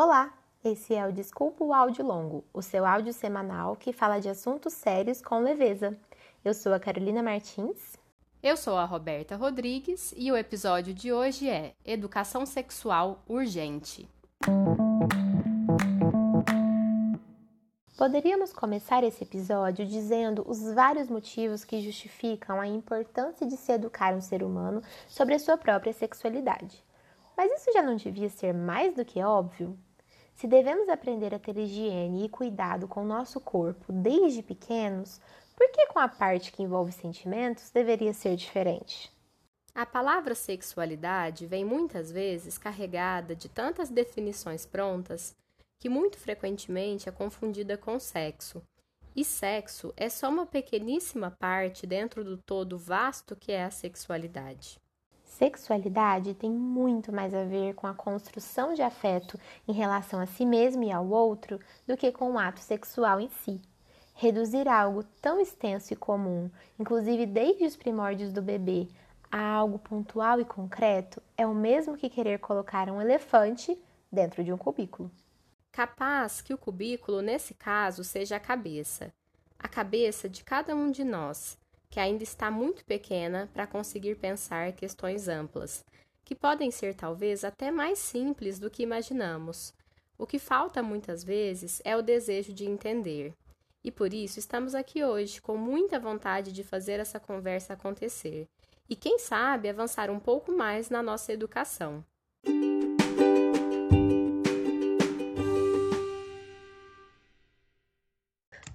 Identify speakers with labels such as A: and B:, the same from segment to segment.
A: Olá, esse é o Desculpa o Áudio Longo, o seu áudio semanal que fala de assuntos sérios com leveza. Eu sou a Carolina Martins.
B: Eu sou a Roberta Rodrigues e o episódio de hoje é Educação Sexual Urgente.
A: Poderíamos começar esse episódio dizendo os vários motivos que justificam a importância de se educar um ser humano sobre a sua própria sexualidade. Mas isso já não devia ser mais do que óbvio? Se devemos aprender a ter higiene e cuidado com o nosso corpo desde pequenos, por que com a parte que envolve sentimentos deveria ser diferente?
B: A palavra sexualidade vem muitas vezes carregada de tantas definições prontas que muito frequentemente é confundida com sexo. E sexo é só uma pequeníssima parte dentro do todo vasto que é a sexualidade.
A: Sexualidade tem muito mais a ver com a construção de afeto em relação a si mesmo e ao outro do que com o ato sexual em si. Reduzir algo tão extenso e comum, inclusive desde os primórdios do bebê, a algo pontual e concreto é o mesmo que querer colocar um elefante dentro de um cubículo.
B: Capaz que o cubículo, nesse caso, seja a cabeça, a cabeça de cada um de nós, que ainda está muito pequena para conseguir pensar questões amplas, que podem ser talvez até mais simples do que imaginamos. O que falta muitas vezes é o desejo de entender. E por isso estamos aqui hoje com muita vontade de fazer essa conversa acontecer e, quem sabe, avançar um pouco mais na nossa educação.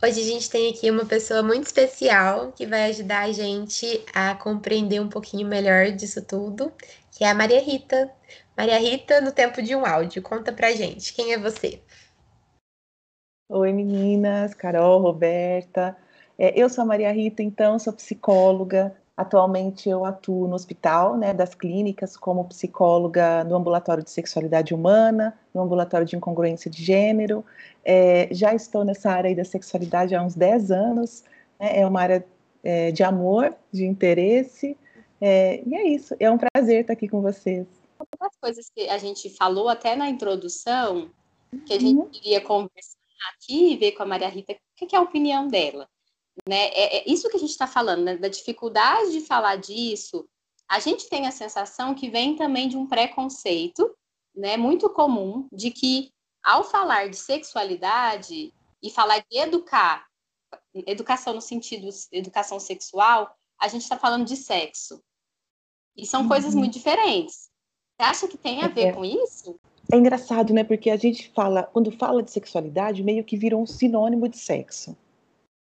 A: Hoje a gente tem aqui uma pessoa muito especial que vai ajudar a gente a compreender um pouquinho melhor disso tudo, que é a Maria Rita. Maria Rita, no tempo de um áudio, conta pra gente, quem é você?
C: Oi meninas, Carol, Roberta. É, eu sou a Maria Rita, então, sou psicóloga, Atualmente eu atuo no hospital né, das clínicas como psicóloga no ambulatório de sexualidade humana, no ambulatório de incongruência de gênero. É, já estou nessa área da sexualidade há uns 10 anos. Né, é uma área é, de amor, de interesse. É, e é isso. É um prazer estar aqui com vocês.
D: Uma das coisas que a gente falou até na introdução, que a gente uhum. queria conversar aqui e ver com a Maria Rita, o que é a opinião dela. Né? É, é isso que a gente está falando, né? da dificuldade de falar disso. A gente tem a sensação que vem também de um preconceito, né, muito comum, de que ao falar de sexualidade e falar de educar, educação no sentido educação sexual, a gente está falando de sexo. E são uhum. coisas muito diferentes. Você acha que tem a ver é. com isso?
C: É engraçado, né? Porque a gente fala, quando fala de sexualidade, meio que virou um sinônimo de sexo.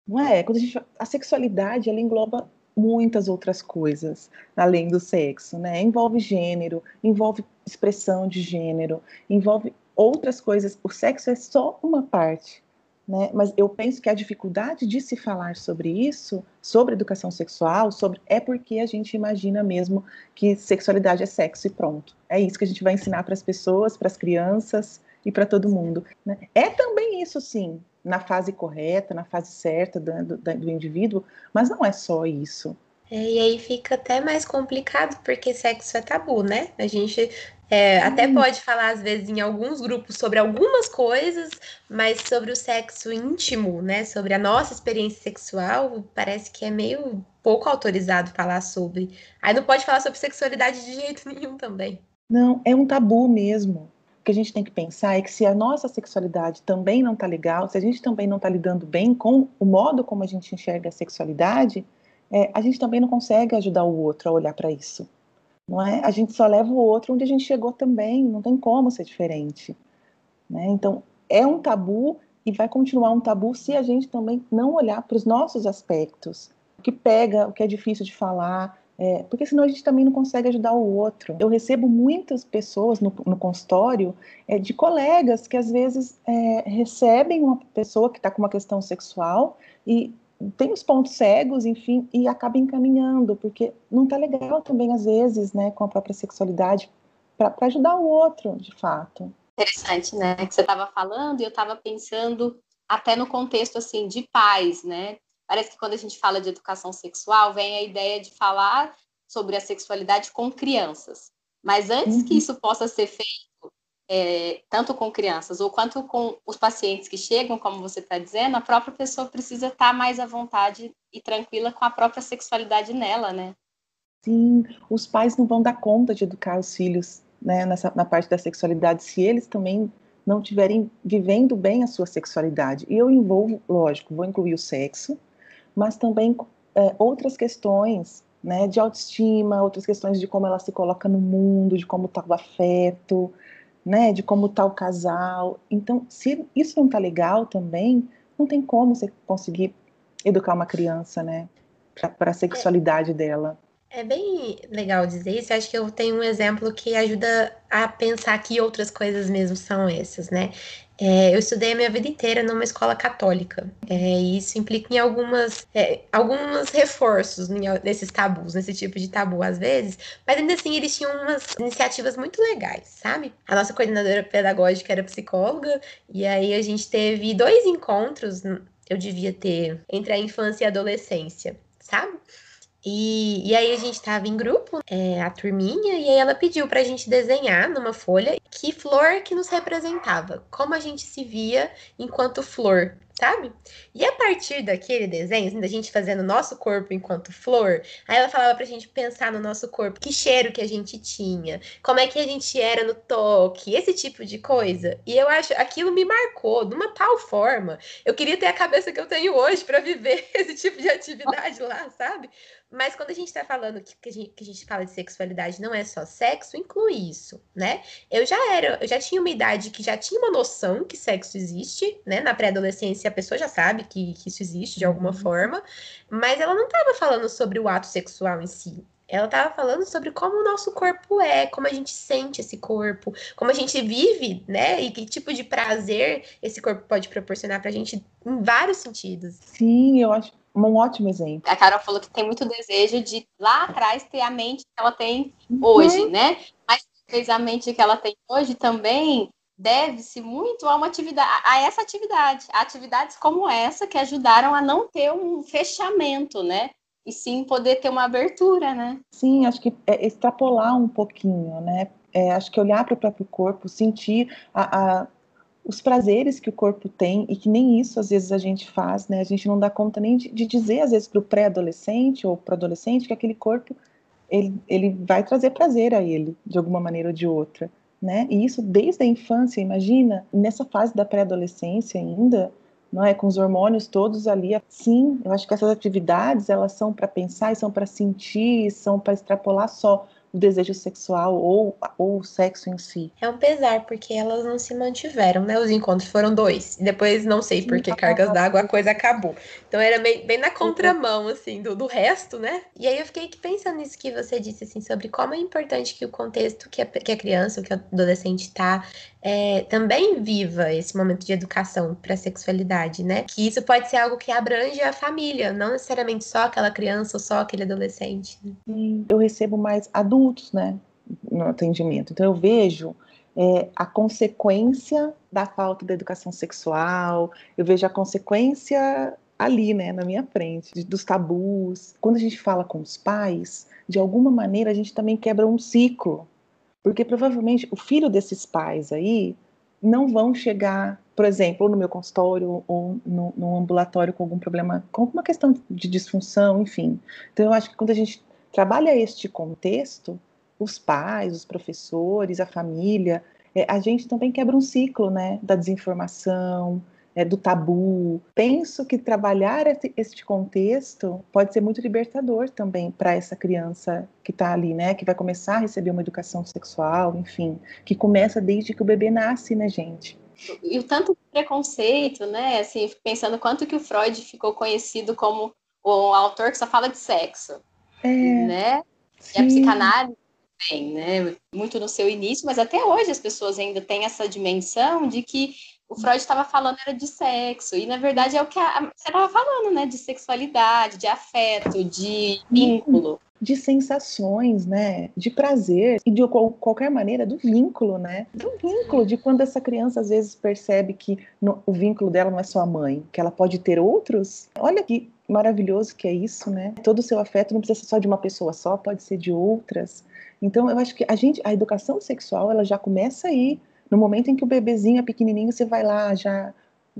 C: Não é? Quando a, gente, a sexualidade ela engloba muitas outras coisas além do sexo, né? Envolve gênero, envolve expressão de gênero, envolve outras coisas. O sexo é só uma parte, né? Mas eu penso que a dificuldade de se falar sobre isso, sobre educação sexual, sobre é porque a gente imagina mesmo que sexualidade é sexo e pronto. É isso que a gente vai ensinar para as pessoas, para as crianças e para todo mundo. Né? É também isso, sim, na fase correta, na fase certa do, do, do indivíduo, mas não é só isso.
A: É, e aí fica até mais complicado, porque sexo é tabu, né? A gente é, até pode falar, às vezes, em alguns grupos sobre algumas coisas, mas sobre o sexo íntimo, né? Sobre a nossa experiência sexual, parece que é meio pouco autorizado falar sobre. Aí não pode falar sobre sexualidade de jeito nenhum também.
C: Não, é um tabu mesmo que a gente tem que pensar é que se a nossa sexualidade também não está legal, se a gente também não está lidando bem com o modo como a gente enxerga a sexualidade, é, a gente também não consegue ajudar o outro a olhar para isso. Não é? A gente só leva o outro onde a gente chegou também, não tem como ser diferente. Né? Então, é um tabu e vai continuar um tabu se a gente também não olhar para os nossos aspectos, o que pega, o que é difícil de falar, é, porque senão a gente também não consegue ajudar o outro. Eu recebo muitas pessoas no, no consultório é, de colegas que às vezes é, recebem uma pessoa que está com uma questão sexual e tem os pontos cegos, enfim, e acaba encaminhando, porque não está legal também às vezes, né, com a própria sexualidade, para ajudar o outro, de fato.
D: Interessante, né, que você estava falando e eu estava pensando até no contexto assim de pais, né? Parece que quando a gente fala de educação sexual, vem a ideia de falar sobre a sexualidade com crianças. Mas antes uhum. que isso possa ser feito, é, tanto com crianças ou quanto com os pacientes que chegam, como você está dizendo, a própria pessoa precisa estar tá mais à vontade e tranquila com a própria sexualidade nela, né?
C: Sim, os pais não vão dar conta de educar os filhos né, nessa, na parte da sexualidade se eles também não estiverem vivendo bem a sua sexualidade. E eu envolvo, lógico, vou incluir o sexo, mas também é, outras questões né, de autoestima, outras questões de como ela se coloca no mundo, de como está o afeto, né, de como está o casal. Então, se isso não está legal também, não tem como você conseguir educar uma criança, né, para a sexualidade é. dela.
A: É bem legal dizer isso. Acho que eu tenho um exemplo que ajuda a pensar que outras coisas mesmo são essas, né? É, eu estudei a minha vida inteira numa escola católica. É, e isso implica em algumas, é, alguns reforços nesses tabus, nesse tipo de tabu às vezes, mas ainda assim eles tinham umas iniciativas muito legais, sabe? A nossa coordenadora pedagógica era psicóloga, e aí a gente teve dois encontros, eu devia ter, entre a infância e a adolescência, sabe? E, e aí a gente estava em grupo, é, a turminha, e aí ela pediu para a gente desenhar numa folha que flor que nos representava, como a gente se via enquanto flor, sabe? E a partir daquele desenho, assim, da gente fazendo nosso corpo enquanto flor, aí ela falava pra gente pensar no nosso corpo, que cheiro que a gente tinha, como é que a gente era no toque, esse tipo de coisa. E eu acho, aquilo me marcou de uma tal forma. Eu queria ter a cabeça que eu tenho hoje para viver esse tipo de atividade lá, sabe? Mas quando a gente está falando que, que, a gente, que a gente fala de sexualidade não é só sexo, inclui isso, né? Eu já era, eu já tinha uma idade que já tinha uma noção que sexo existe, né? Na pré-adolescência a pessoa já sabe que, que isso existe de alguma uhum. forma, mas ela não estava falando sobre o ato sexual em si. Ela estava falando sobre como o nosso corpo é, como a gente sente esse corpo, como a gente vive, né? E que tipo de prazer esse corpo pode proporcionar pra gente em vários sentidos.
C: Sim, eu acho um ótimo exemplo.
D: A Carol falou que tem muito desejo de lá atrás ter a mente que ela tem uhum. hoje, né? Mas talvez a mente que ela tem hoje também deve-se muito a uma atividade, a essa atividade, a atividades como essa que ajudaram a não ter um fechamento, né? E sim poder ter uma abertura, né?
C: Sim, acho que é extrapolar um pouquinho, né? É, acho que olhar para o próprio corpo, sentir a, a os prazeres que o corpo tem e que nem isso às vezes a gente faz, né? A gente não dá conta nem de, de dizer às vezes para o pré-adolescente ou para o adolescente que aquele corpo ele, ele vai trazer prazer a ele de alguma maneira ou de outra, né? E isso desde a infância, imagina nessa fase da pré-adolescência ainda, não é com os hormônios todos ali. Sim, eu acho que essas atividades elas são para pensar, são para sentir, são para extrapolar só o desejo sexual ou, ou o sexo em si.
A: É um pesar, porque elas não se mantiveram, né? Os encontros foram dois. E depois, não sei por que cargas d'água, a coisa acabou. Então era bem, bem na contramão, assim, do, do resto, né? E aí eu fiquei pensando nisso que você disse, assim, sobre como é importante que o contexto que a, que a criança ou que o adolescente tá é, também viva esse momento de educação para sexualidade, né? Que isso pode ser algo que abrange a família, não necessariamente só aquela criança ou só aquele adolescente.
C: Né? Eu recebo mais adultos, né, no atendimento. Então eu vejo é, a consequência da falta da educação sexual, eu vejo a consequência ali, né, na minha frente, dos tabus. Quando a gente fala com os pais, de alguma maneira a gente também quebra um ciclo porque provavelmente o filho desses pais aí não vão chegar, por exemplo, no meu consultório ou no, no ambulatório com algum problema, com alguma questão de disfunção, enfim. Então eu acho que quando a gente trabalha este contexto, os pais, os professores, a família, é, a gente também quebra um ciclo, né, da desinformação, é, do tabu. Penso que trabalhar este contexto pode ser muito libertador também para essa criança que está ali, né, que vai começar a receber uma educação sexual, enfim, que começa desde que o bebê nasce, né, gente?
D: E o tanto preconceito, né, assim, pensando quanto que o Freud ficou conhecido como o autor que só fala de sexo, é, né? Sim. E a psicanálise tem, né? Muito no seu início, mas até hoje as pessoas ainda têm essa dimensão de que o Freud estava falando era de sexo, e na verdade é o que a, você estava falando, né? De sexualidade, de afeto, de vínculo.
C: De sensações, né? De prazer e de qualquer maneira do vínculo, né? Do vínculo, de quando essa criança às vezes percebe que no, o vínculo dela não é só a mãe, que ela pode ter outros. Olha que maravilhoso que é isso, né? Todo o seu afeto não precisa ser só de uma pessoa só, pode ser de outras. Então eu acho que a gente, a educação sexual, ela já começa aí No momento em que o bebezinho é pequenininho, você vai lá já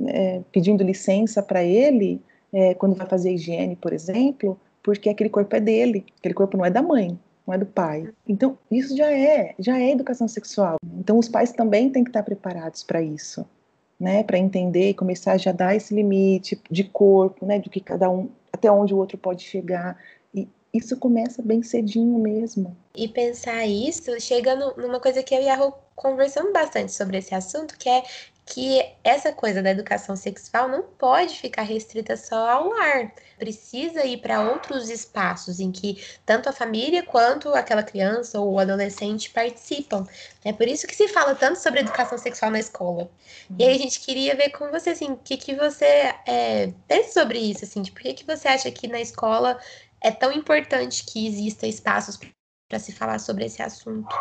C: é, pedindo licença para ele, é, quando vai fazer higiene, por exemplo, porque aquele corpo é dele, aquele corpo não é da mãe, não é do pai. Então, isso já é, já é educação sexual. Então, os pais também têm que estar preparados para isso, né, para entender e começar a já dar esse limite de corpo, né, do que cada um, até onde o outro pode chegar. E isso começa bem cedinho mesmo.
A: E pensar isso chega numa coisa que eu e a Rô conversamos bastante sobre esse assunto, que é que essa coisa da educação sexual não pode ficar restrita só ao lar. Precisa ir para outros espaços em que tanto a família quanto aquela criança ou adolescente participam. É por isso que se fala tanto sobre educação sexual na escola. E aí a gente queria ver com você, assim, o que, que você é, pensa sobre isso, assim, de por que, que você acha que na escola é tão importante que exista espaços para se falar sobre esse assunto?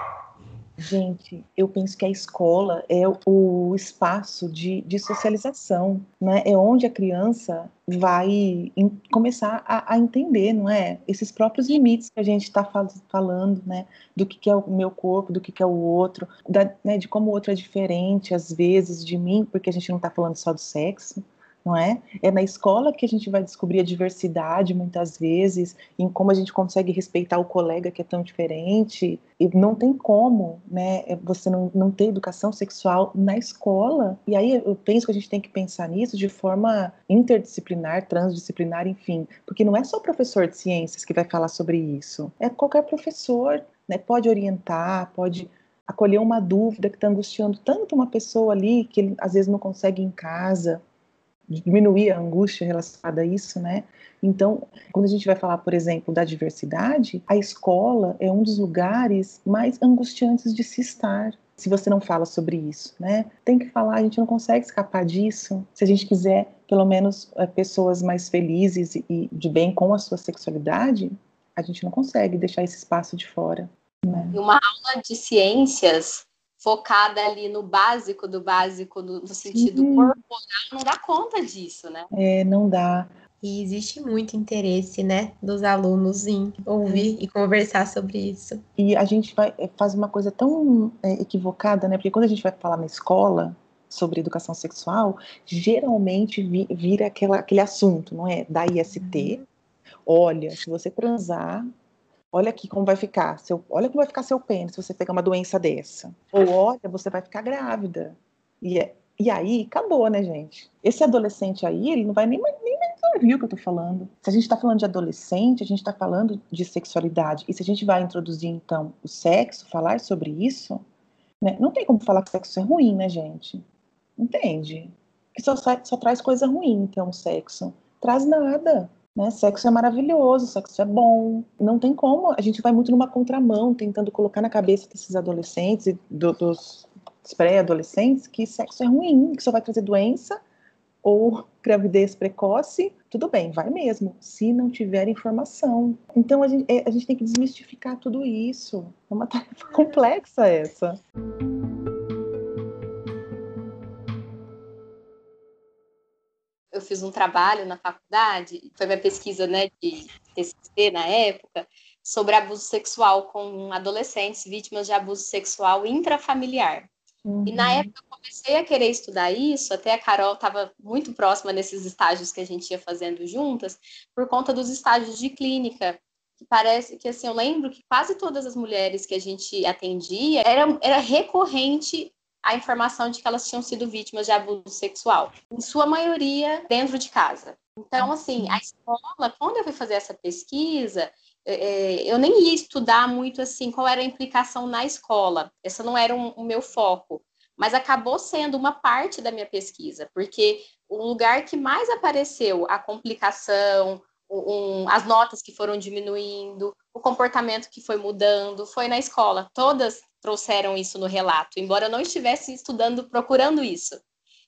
C: Gente, eu penso que a escola é o espaço de, de socialização, né? É onde a criança vai em, começar a, a, entender, não é? Esses próprios limites que a gente está fal falando, né? Do que, que, é o meu corpo, do que, que é o outro, da, né? de como o outro é diferente, às vezes, de mim, porque a gente não está falando só do sexo, não é? É na escola que a gente vai descobrir a diversidade, muitas vezes, em como a gente consegue respeitar o colega que é tão diferente. E não tem como, né, é você não, não ter educação sexual na escola. E aí eu penso que a gente tem que pensar nisso de forma interdisciplinar, transdisciplinar, enfim. Porque não é só o professor de ciências que vai falar sobre isso. É qualquer professor, né, pode orientar, pode acolher uma dúvida que está angustiando tanto uma pessoa ali que ele às vezes não consegue em casa diminuir a angústia relacionada a isso, né? Então, quando a gente vai falar, por exemplo, da diversidade, a escola é um dos lugares mais angustiantes de se estar. Se você não fala sobre isso, né? Tem que falar, a gente não consegue escapar disso. Se a gente quiser, pelo menos, é, pessoas mais felizes e de bem com a sua sexualidade, a gente não consegue deixar esse espaço de fora. Né?
D: Uma aula de ciências focada ali no básico do básico, no, no sentido Sim. corporal, não dá conta disso, né?
C: É, não dá.
A: E existe muito interesse, né, dos alunos em ouvir e conversar sobre isso.
C: E a gente vai, é, faz uma coisa tão é, equivocada, né? Porque quando a gente vai falar na escola sobre educação sexual, geralmente vi, vira aquela, aquele assunto, não é? Da IST. Uhum. Olha, se você transar, olha aqui como vai ficar, seu, olha como vai ficar seu pênis se você pegar uma doença dessa. Ou olha, você vai ficar grávida. E, é, e aí, acabou, né, gente? Esse adolescente aí, ele não vai nem, nem ouvir o que eu tô falando. Se a gente tá falando de adolescente, a gente tá falando de sexualidade. E se a gente vai introduzir, então, o sexo, falar sobre isso, né? Não tem como falar que sexo é ruim, né, gente? Entende? Que só, só traz coisa ruim, então, o sexo. Traz nada. Né? Sexo é maravilhoso, sexo é bom. Não tem como. A gente vai muito numa contramão, tentando colocar na cabeça desses adolescentes e do, dos pré-adolescentes que sexo é ruim, que só vai trazer doença ou gravidez precoce. Tudo bem, vai mesmo, se não tiver informação. Então a gente, é, a gente tem que desmistificar tudo isso. É uma tarefa complexa essa.
D: Fiz um trabalho na faculdade, foi minha pesquisa né, de TCC na época, sobre abuso sexual com adolescentes vítimas de abuso sexual intrafamiliar. Uhum. E na uhum. época eu comecei a querer estudar isso, até a Carol estava muito próxima nesses estágios que a gente ia fazendo juntas, por conta dos estágios de clínica. Que parece que, assim, eu lembro que quase todas as mulheres que a gente atendia, era, era recorrente a informação de que elas tinham sido vítimas de abuso sexual, em sua maioria dentro de casa. Então, assim, a escola, quando eu fui fazer essa pesquisa, é, é, eu nem ia estudar muito assim qual era a implicação na escola. Essa não era o meu foco, mas acabou sendo uma parte da minha pesquisa, porque o lugar que mais apareceu a complicação, um, as notas que foram diminuindo, o comportamento que foi mudando, foi na escola. Todas trouxeram isso no relato, embora eu não estivesse estudando, procurando isso.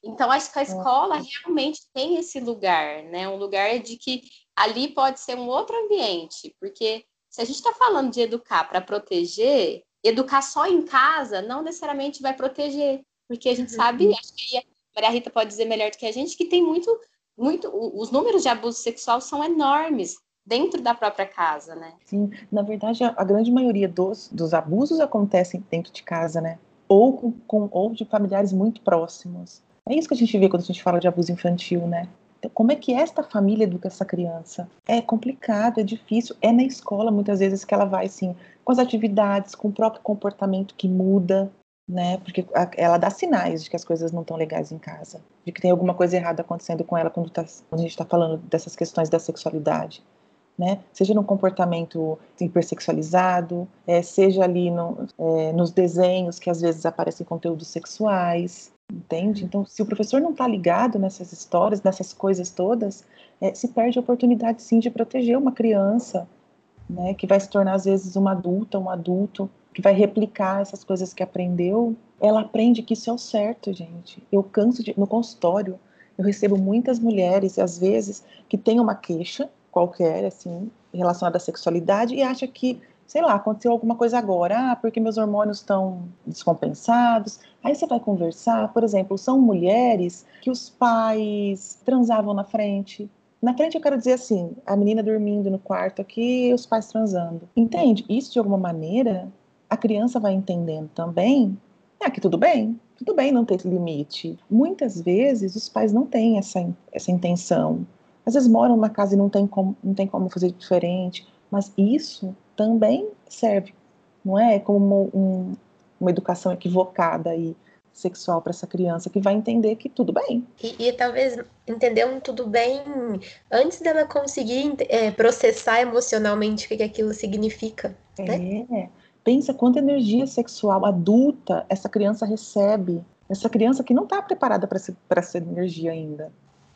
D: Então, acho que a escola realmente tem esse lugar, né? Um lugar de que ali pode ser um outro ambiente, porque se a gente está falando de educar para proteger, educar só em casa não necessariamente vai proteger, porque a gente uhum. sabe, acho que a Maria Rita pode dizer melhor do que a gente, que tem muito, muito, os números de abuso sexual são enormes dentro da própria casa, né?
C: Sim, na verdade, a, grande maioria dos, dos abusos acontecem dentro de casa, né? ou, com, com, ou de familiares muito próximos. É isso que a gente vê quando a gente fala de abuso infantil, né? Então, como é que esta família educa essa criança? É complicado, é difícil. É na escola, muitas vezes, que ela vai, assim, com as atividades, com o próprio comportamento que muda, né? Porque ela dá sinais de que as coisas não estão legais em casa, de que tem alguma coisa errada acontecendo com ela quando, tá, quando a gente está falando dessas questões da sexualidade. Né? Seja no comportamento hipersexualizado, é, seja ali no, é, nos desenhos que às vezes aparecem conteúdos sexuais, entende? Então, se o professor não está ligado nessas histórias, nessas coisas todas, é, se perde a oportunidade sim de proteger uma criança, né, que vai se tornar às vezes uma adulta, um adulto, que vai replicar essas coisas que aprendeu. Ela aprende que isso é o certo, gente. Eu canso de no consultório, eu recebo muitas mulheres, às vezes, que têm uma queixa qualquer, assim, relacionada à sexualidade e acha que, sei lá, aconteceu alguma coisa agora, ah, porque meus hormônios estão descompensados. Aí você vai conversar, por exemplo, são mulheres que os pais transavam na frente. Na frente eu quero dizer assim, a menina dormindo no quarto aqui os pais transando. Entende? Isso de alguma maneira a criança vai entendendo também é que tudo bem, tudo bem não ter limite. Muitas vezes os pais não têm essa, essa intenção às vezes moram na casa e não tem como, não tem como fazer diferente, mas isso também serve, não é? Como um, uma educação equivocada aí sexual para essa criança que vai entender que tudo bem.
A: E, e talvez entender um tudo bem antes dela conseguir é, processar emocionalmente o que, que aquilo significa. Né?
C: É. Pensa quanta energia sexual adulta essa criança recebe. Essa criança que não está preparada para essa energia ainda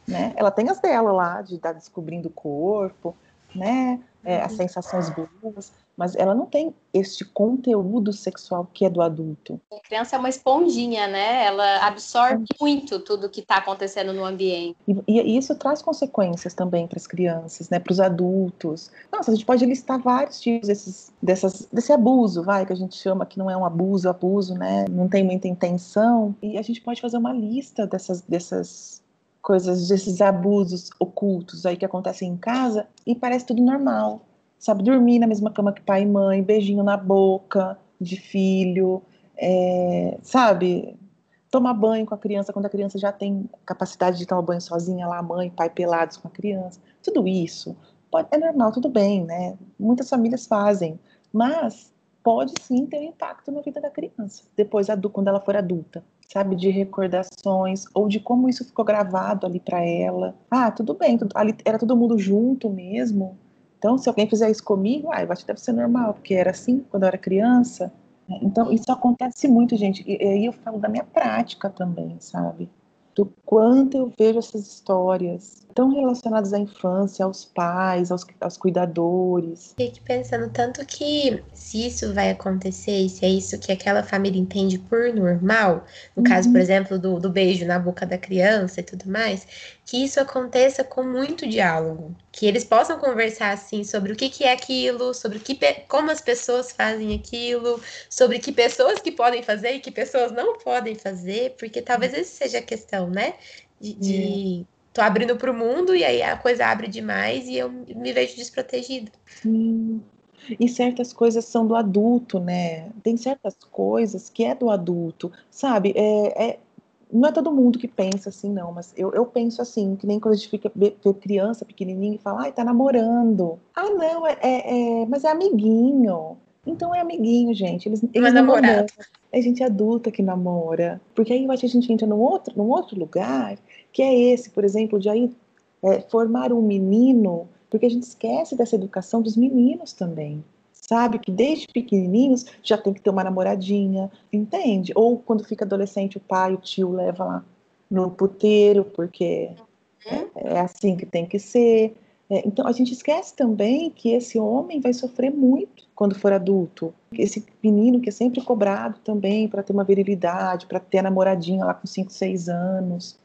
C: né? Ela tem as dela lá, de estar descobrindo o corpo, né? É, as uhum. sensações boas, mas ela não tem este conteúdo sexual que é do adulto.
D: A criança é uma esponjinha, né? Ela absorve muito tudo que está acontecendo no ambiente.
C: E, e, isso traz consequências também para as crianças, né? Para os adultos. Nossa, a gente pode listar vários tipos desses, dessas, desse abuso, vai, que a gente chama que não é um abuso, abuso, né? Não tem muita intenção. E a gente pode fazer uma lista dessas, dessas coisas, desses abusos ocultos aí que acontecem em casa e parece tudo normal. Sabe, dormir na mesma cama que pai e mãe, beijinho na boca de filho, é, sabe, tomar banho com a criança quando a criança já tem capacidade de tomar banho sozinha, lá mãe, pai pelados com a criança. Tudo isso pode, é normal, tudo bem, né? Muitas famílias fazem, mas pode sim ter um impacto na vida da criança, depois quando ela for adulta sabe, de recordações ou de como isso ficou gravado ali para ela. Ah, tudo bem, tudo, ali era todo mundo junto mesmo. Então, se alguém fizer isso comigo, ah, eu acho que deve ser normal, porque era assim quando eu era criança. Então, isso acontece muito, gente. E aí eu falo da minha prática também, sabe? Do quanto eu vejo essas histórias tão relacionadas à infância, aos pais, aos, aos cuidadores.
A: Fiquei pensando tanto que se isso vai acontecer, e se é isso que aquela família entende por normal, no uhum. caso, por exemplo, do, do beijo na boca da criança e tudo mais, que isso aconteça com muito diálogo, que eles possam conversar assim sobre o que, que é aquilo, sobre o que, como as pessoas fazem aquilo, sobre que pessoas que podem fazer e que pessoas não podem fazer, porque talvez essa seja a questão, né? De, de tô abrindo para o mundo e aí a coisa abre demais e eu me vejo desprotegida.
C: Sim. E certas coisas são do adulto, né? Tem certas coisas que é do adulto, sabe? É, é não é todo mundo que pensa assim, não, mas eu, eu penso assim, que nem quando a gente fica vê criança pequenininha e fala, ai, tá namorando. Ah, não, é, é, é mas é amiguinho. Então é amiguinho, gente. Eles, eles
A: não namoram.
C: É gente adulta que namora. Porque aí eu acho que a gente entra num outro, num outro lugar que é esse, por exemplo, de aí é, formar um menino, porque a gente esquece dessa educação dos meninos também. Sabe que desde pequenininhos já tem que ter uma namoradinha, entende? Ou quando fica adolescente, o pai, o tio leva lá no puteiro, porque é, é assim que tem que ser. É, então a gente esquece também que esse homem vai sofrer muito quando for adulto. Esse menino que é sempre cobrado também para ter uma virilidade, para ter a namoradinha lá com 5, 6 anos.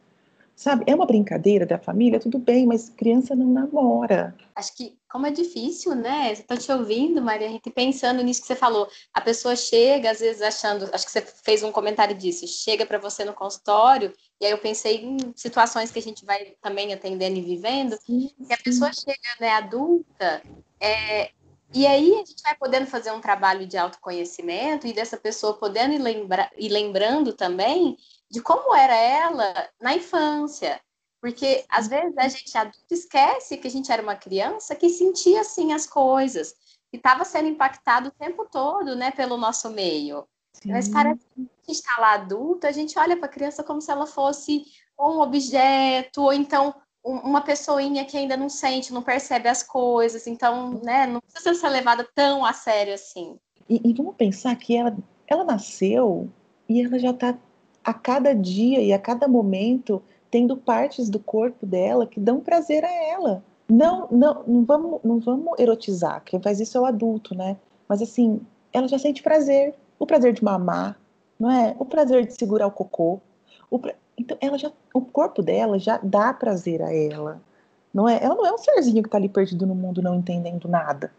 C: Sabe, é uma brincadeira da família, tudo bem, mas criança não namora.
D: Acho que, como é difícil, né? Estou te ouvindo, Maria Rita, pensando nisso que você falou. A pessoa chega, às vezes, achando. Acho que você fez um comentário disso. Chega para você no consultório, e aí eu pensei em situações que a gente vai também atendendo e vivendo. Sim, sim. Que a pessoa chega, né, adulta, é, E aí a gente vai podendo fazer um trabalho de autoconhecimento e dessa pessoa podendo ir, lembra ir lembrando também de como era ela na infância. Porque às vezes a gente adulto esquece que a gente era uma criança que sentia assim as coisas, que estava sendo impactado o tempo todo, né, pelo nosso meio. Sim. Mas parece que a gente está lá adulto, a gente olha para a criança como se ela fosse um objeto, ou então uma pessoinha que ainda não sente, não percebe as coisas, então, né, não precisa ser levada tão a sério assim.
C: E, e vamos pensar que ela, ela nasceu e ela já está a cada dia e a cada momento tendo partes do corpo dela que dão prazer a ela. Não, não, não vamos, não vamos erotizar. Quem faz isso é o adulto, né? Mas assim, ela já sente prazer, o prazer de mamar, não é? O prazer de segurar o cocô. O pra... Então, ela já, o corpo dela já dá prazer a ela, não é? Ela não é um serzinho que está ali perdido no mundo, não entendendo nada.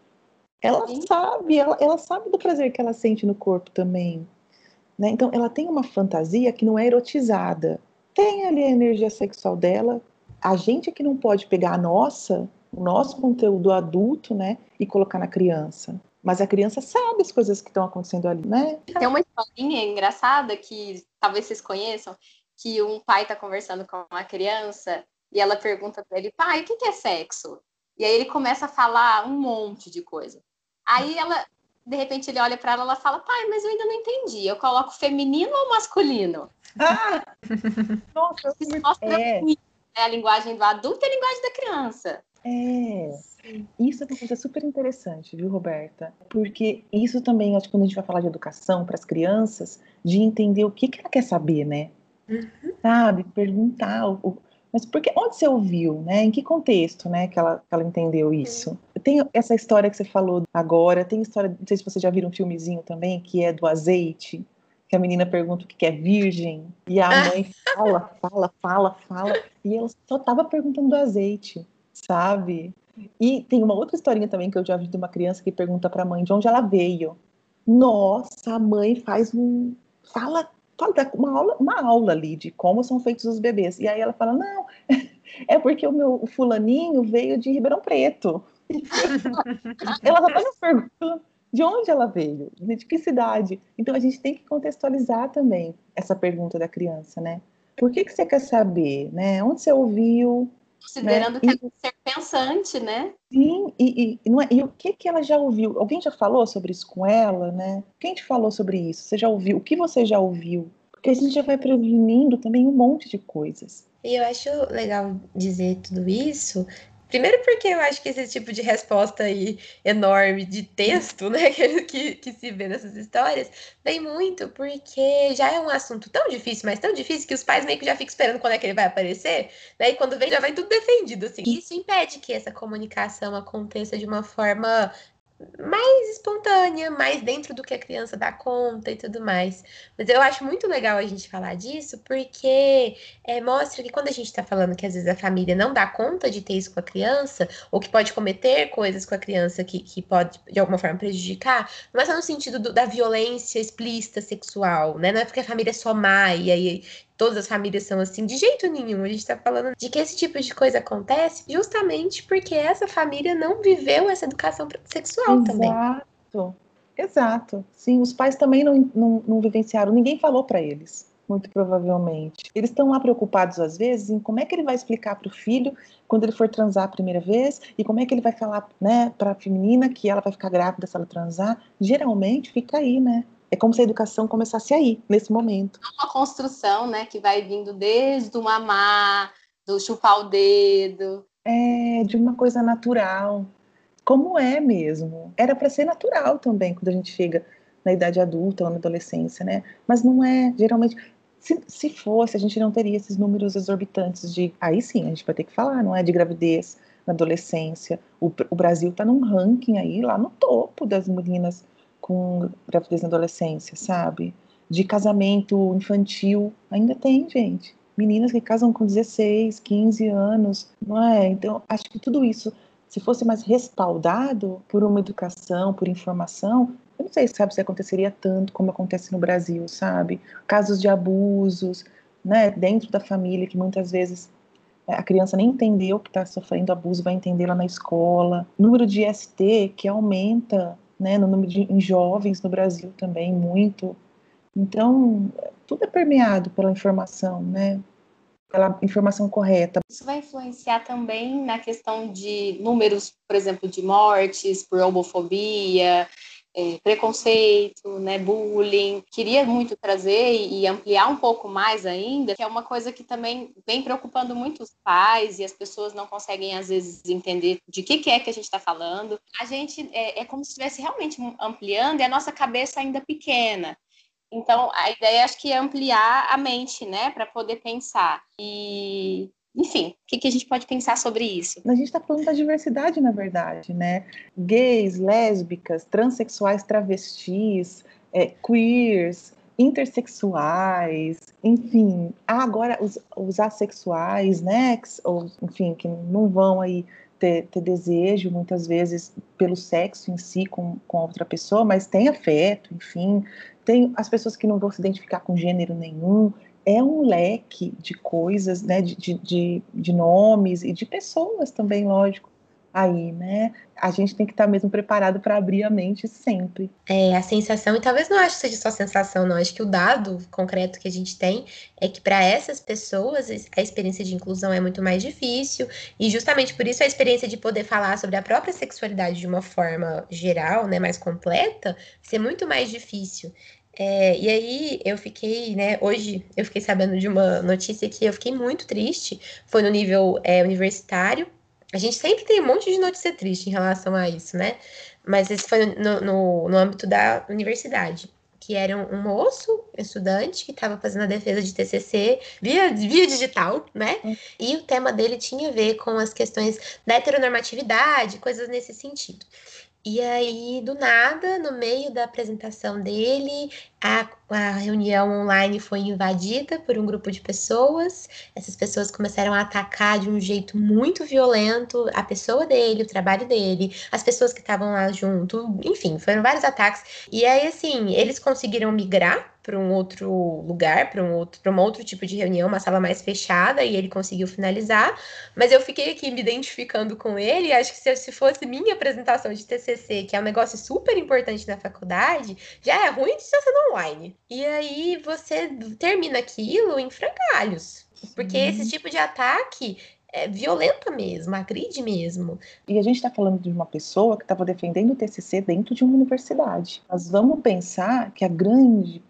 C: Ela Sim. sabe, ela, ela sabe do prazer que ela sente no corpo também. Né? Então, ela tem uma fantasia que não é erotizada. Tem ali a energia sexual dela. A gente é que não pode pegar a nossa, o nosso conteúdo adulto, né, e colocar na criança. Mas a criança sabe as coisas que estão acontecendo ali, né?
D: Tem uma historinha engraçada que talvez vocês conheçam, que um pai está conversando com uma criança e ela pergunta para ele, pai, o que é sexo? E aí ele começa a falar um monte de coisa. Aí ela, de repente, ele olha para ela e ela fala, pai, mas eu ainda não entendi. Eu coloco feminino ou masculino? Ah! Nossa, Isso mostra é. muito né, a linguagem do adulto e a linguagem da criança.
C: É. Isso é uma coisa super interessante, viu, Roberta? Porque isso também, acho que quando a gente vai falar de educação para as crianças, de entender o que, que ela quer saber, né? Uhum. Sabe? Perguntar o, mas porque onde você ouviu, né? Em que contexto, né, que ela, que ela entendeu isso? Tem essa história que você falou agora, tem história, não sei se você já viu um filmezinho também, que é do azeite, que a menina pergunta o que é virgem, e a mãe fala, fala, fala, fala, e ela só tava perguntando do azeite, sabe? E tem uma outra historinha também que eu já vi de uma criança que pergunta para a mãe de onde ela veio. Nossa, a mãe faz um fala fala uma aula, uma aula ali de como são feitos os bebês. E aí ela fala: não, é porque o meu fulaninho veio de Ribeirão Preto. ela me perguntando de onde ela veio, de que cidade. Então a gente tem que contextualizar também essa pergunta da criança, né? Por que, que você quer saber, né? Onde você ouviu?
D: Considerando né? que é ser pensante, né?
C: Sim, e, e, não é, e o que, que ela já ouviu? Alguém já falou sobre isso com ela, né? Quem te falou sobre isso? Você já ouviu? O que você já ouviu? Porque a gente já vai prevenindo também um monte de coisas.
A: E eu acho legal dizer tudo isso, Primeiro porque eu acho que esse tipo de resposta aí enorme de texto, né, que, que se vê nessas histórias, vem muito porque já é um assunto tão difícil, mas tão difícil que os pais meio que já ficam esperando quando é que ele vai aparecer, né, e quando vem já vem tudo defendido, assim. Isso impede que essa comunicação aconteça de uma forma mais espontânea, mais dentro do que a criança dá conta e tudo mais. Mas eu acho muito legal a gente falar disso, porque é, mostra que quando a gente está falando que às vezes a família não dá conta de ter isso com a criança, ou que pode cometer coisas com a criança que, que pode de alguma forma prejudicar, não é só no sentido do, da violência explícita sexual, né? Não é porque a família é só má e aí todas as famílias são assim, de jeito nenhum. A gente está falando de que esse tipo de coisa acontece justamente porque essa família não viveu essa educação sexual
C: Exato.
A: também.
C: Exato. Exato. Sim, os pais também não, não, não vivenciaram, ninguém falou para eles, muito provavelmente. Eles estão lá preocupados, às vezes, em como é que ele vai explicar para o filho quando ele for transar a primeira vez e como é que ele vai falar né, para a menina que ela vai ficar grávida se ela transar. Geralmente fica aí, né? É como se a educação começasse aí, nesse momento.
D: É uma construção, né, que vai vindo desde o mamar, do chupar o dedo.
C: É, de uma coisa natural. Como é mesmo. Era para ser natural também quando a gente chega na idade adulta ou na adolescência, né? Mas não é, geralmente. Se, se fosse, a gente não teria esses números exorbitantes de. Aí sim, a gente vai ter que falar, não é? De gravidez na adolescência. O, o Brasil está num ranking aí lá no topo das meninas com gravidez na adolescência, sabe? De casamento infantil, ainda tem, gente. Meninas que casam com 16, 15 anos, não é? Então, acho que tudo isso, se fosse mais respaldado por uma educação, por informação, eu não sei, sabe, se aconteceria tanto como acontece no Brasil, sabe? Casos de abusos, né, dentro da família, que muitas vezes a criança nem entendeu que está sofrendo abuso, vai entender lá na escola. Número de ST que aumenta, né, no número de em jovens no Brasil também muito. Então, tudo é permeado pela informação, né? Pela informação correta.
D: Isso vai influenciar também na questão de números, por exemplo, de mortes por homofobia, é, preconceito, né, bullying. Queria muito trazer e ampliar um pouco mais ainda, que é uma coisa que também vem preocupando muito os pais e as pessoas não conseguem às vezes entender de que, que é que a gente está falando. A gente é, é como se estivesse realmente ampliando e a nossa cabeça ainda pequena. Então, a ideia acho que é ampliar a mente, né, para poder pensar. E enfim, o que, que, a gente pode pensar sobre isso?
C: A gente está falando da diversidade, na verdade, né? Gays, lésbicas, transexuais, travestis, é, queers, intersexuais, enfim. Ah, agora os, os assexuais, né? Ou, enfim, que não vão aí ter, ter, desejo, muitas vezes, pelo sexo em si com, com outra pessoa, mas tem afeto, enfim. Tem as pessoas que não vão se identificar com gênero nenhum é um leque de coisas, né, de, de, de, nomes e de pessoas também, lógico, aí, né? A gente tem que estar mesmo preparado para abrir a mente sempre.
A: É, a sensação, e talvez não acho que seja só sensação, não, acho que o dado concreto que a gente tem é que para essas pessoas a experiência de inclusão é muito mais difícil, e justamente por isso a experiência de poder falar sobre a própria sexualidade de uma forma geral, né, mais completa, ser muito mais difícil. É, e aí eu fiquei, né, hoje eu fiquei sabendo de uma notícia que eu fiquei muito triste, foi no nível é, universitário. A gente sempre tem um monte de notícia triste em relação a isso, né? Mas esse foi no, no, no âmbito da universidade, que era um, moço, estudante, que estava fazendo a defesa de TCC via, via digital, né? Hum. E o tema dele tinha a ver com as questões da heteronormatividade, coisas nesse sentido. E aí, do nada, no meio da apresentação dele, a, a reunião online foi invadida por um grupo de pessoas. Essas pessoas começaram a atacar de um jeito muito violento a pessoa dele, o trabalho dele, as pessoas que estavam lá junto, enfim, foram vários ataques. E aí, assim, eles conseguiram migrar para um outro lugar, para um outro, para um outro tipo de reunião, uma sala mais fechada, e ele conseguiu finalizar. Mas eu fiquei aqui me identificando com ele, e acho que se, se fosse minha apresentação de TCC, que é um negócio super importante na faculdade, já é ruim de ser online. E aí você termina aquilo em frangalhos. Porque uhum. esse tipo de ataque é violenta mesmo, agride mesmo.
C: E a gente está falando de uma pessoa que estava defendendo o TCC dentro de uma universidade. Nós vamos pensar que a grande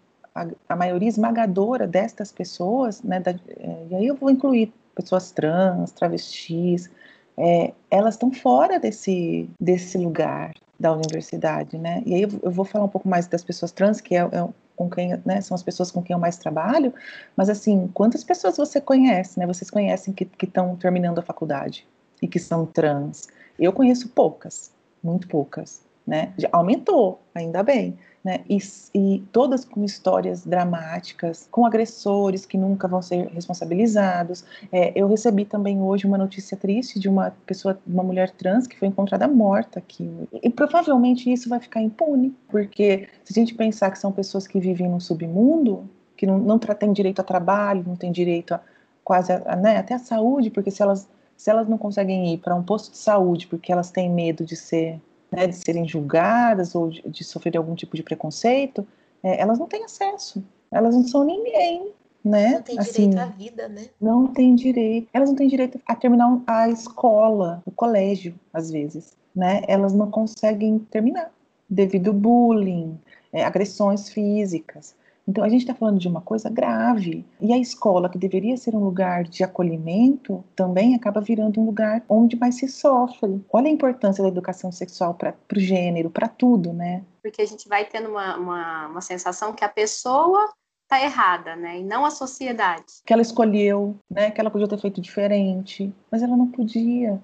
C: a, maioria esmagadora destas pessoas, né, da, é, e aí eu vou incluir pessoas trans, travestis, é, elas estão fora desse, desse lugar da universidade, né? E aí eu, eu, vou falar um pouco mais das pessoas trans, que é, é com quem, né, são as pessoas com quem eu mais trabalho, mas assim, quantas pessoas você conhece, né? Vocês conhecem que estão terminando a faculdade e que são trans? Eu conheço poucas, muito poucas, né? Já aumentou, ainda bem, né? E, e, todas com histórias dramáticas, com agressores que nunca vão ser responsabilizados. É, eu recebi também hoje uma notícia triste de uma pessoa, uma mulher trans que foi encontrada morta aqui. E, provavelmente isso vai ficar impune, porque se a gente pensar que são pessoas que vivem no submundo, que não, não têm direito a trabalho, não têm direito a quase a, né, até a saúde, porque se elas se elas não conseguem ir para um posto de saúde porque elas têm medo de ser né, de serem julgadas ou de, de, sofrer algum tipo de preconceito, é, elas não têm acesso. Elas não são ninguém, né?
A: Não tem assim, direito à vida, né?
C: Não tem direito. Elas não têm direito a terminar a escola, o colégio, às vezes, né? Elas não conseguem terminar devido ao bullying, é, agressões físicas. Então, a gente está falando de uma coisa grave. E a escola, que deveria ser um lugar de acolhimento, também acaba virando um lugar onde mais se sofre. Olha a importância da educação sexual para o gênero, para tudo, né?
D: Porque a gente vai tendo uma, uma, uma sensação que a pessoa está errada, né? E não a sociedade.
C: Que ela escolheu, né? Que ela podia ter feito diferente, mas ela não podia.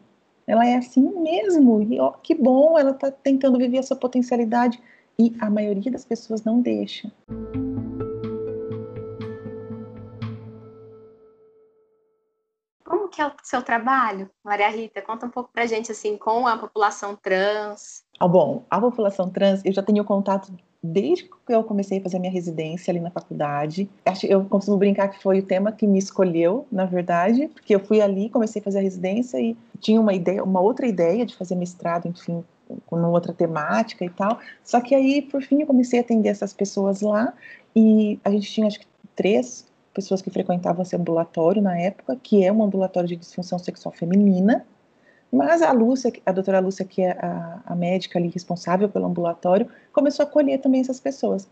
C: Ela é assim mesmo. E ó, que bom, ela está tentando viver a sua potencialidade. E a maioria das pessoas não deixa.
D: É o seu trabalho, Maria Rita? Conta um pouco pra gente, assim, com a população trans.
C: Ah, bom, a população trans, eu já tenho contato desde que eu comecei a fazer minha residência ali na faculdade. Acho, eu costumo brincar que foi o tema que me escolheu, na verdade, porque eu fui ali, comecei a fazer a residência e tinha uma ideia, uma outra ideia de fazer mestrado, enfim, com outra temática e tal. Só que aí, por fim, eu comecei a atender essas pessoas lá e a gente tinha acho que três pessoas que frequentavam esse ambulatório na época, que é um ambulatório de disfunção sexual feminina. Mas a Lúcia, a doutora Lúcia, que é a, a médica ali responsável pelo ambulatório, começou a acolher também essas pessoas.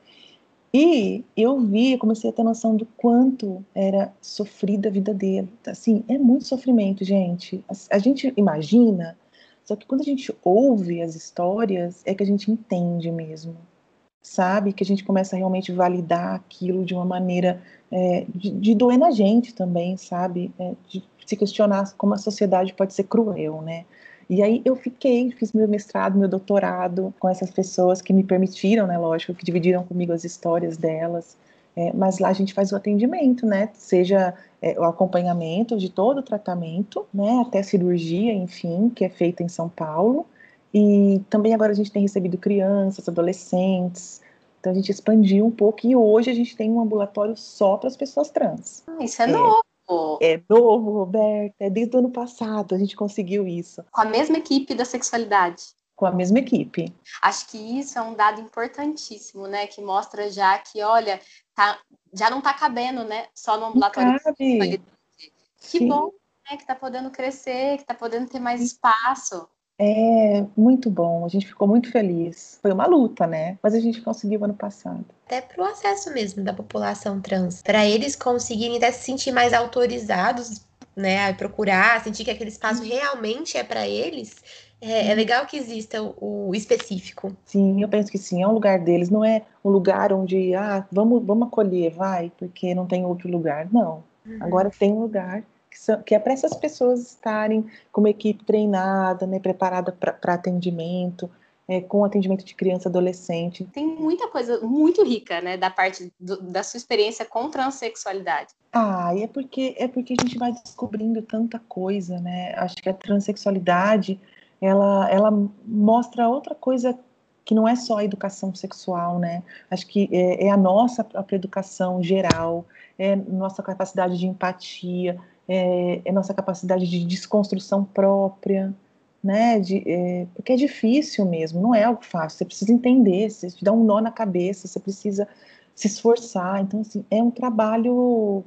C: E eu vi, comecei a ter noção do quanto era sofrida a vida dele. Assim, é muito sofrimento, gente. A, a, gente imagina, só que quando a gente ouve as histórias, é que a gente entende mesmo. Sabe? Que a gente começa a realmente validar aquilo de uma maneira é, de, de, doer na gente também, sabe? É, de se questionar como a sociedade pode ser cruel, né? E aí eu fiquei, fiz meu mestrado, meu doutorado com essas pessoas que me permitiram, né, lógico, que dividiram comigo as histórias delas. É, mas lá a gente faz o atendimento, né? Seja é, o acompanhamento de todo o tratamento, né? Até cirurgia, enfim, que é feita em São Paulo. E também agora a gente tem recebido crianças, adolescentes, então a gente expandiu um pouco e hoje a gente tem um ambulatório só para as pessoas trans.
D: Ah, isso é, é novo.
C: É novo, Roberta. É desde o ano passado a gente conseguiu isso.
D: Com a mesma equipe da sexualidade.
C: Com a mesma equipe.
D: Acho que isso é um dado importantíssimo, né? Que mostra já que, olha, tá, já não está cabendo, né? Só no ambulatório. Que Sim. bom, né? Que está podendo crescer, que está podendo ter mais espaço.
C: É muito bom, a gente ficou muito feliz. Foi uma luta, né? Mas a gente conseguiu ano passado.
A: Até para o acesso mesmo da população trans, para eles conseguirem até se sentir mais autorizados, né, a procurar, sentir que aquele espaço realmente é para eles. É, é, legal que exista o, o, específico.
C: Sim, eu penso que sim, é um lugar deles, não é um lugar onde, ah, vamos, vamos acolher, vai, porque não tem outro lugar. Não. Uhum. Agora tem um lugar que, são, que é para essas pessoas estarem com uma equipe treinada, né, preparada para atendimento, é, com atendimento de criança e adolescente.
D: Tem muita coisa muito rica, né, da parte do, da sua experiência com transexualidade.
C: Ah, e é porque é porque a gente vai descobrindo tanta coisa, né? Acho que a transexualidade ela, ela mostra outra coisa que não é só a educação sexual, né? Acho que é, é a nossa própria educação geral, é nossa capacidade de empatia, é, é nossa capacidade de desconstrução própria, né? De, é, porque é difícil mesmo, não é algo fácil. Você precisa entender, você te dá um nó na cabeça, você precisa se esforçar. Então, assim, é um trabalho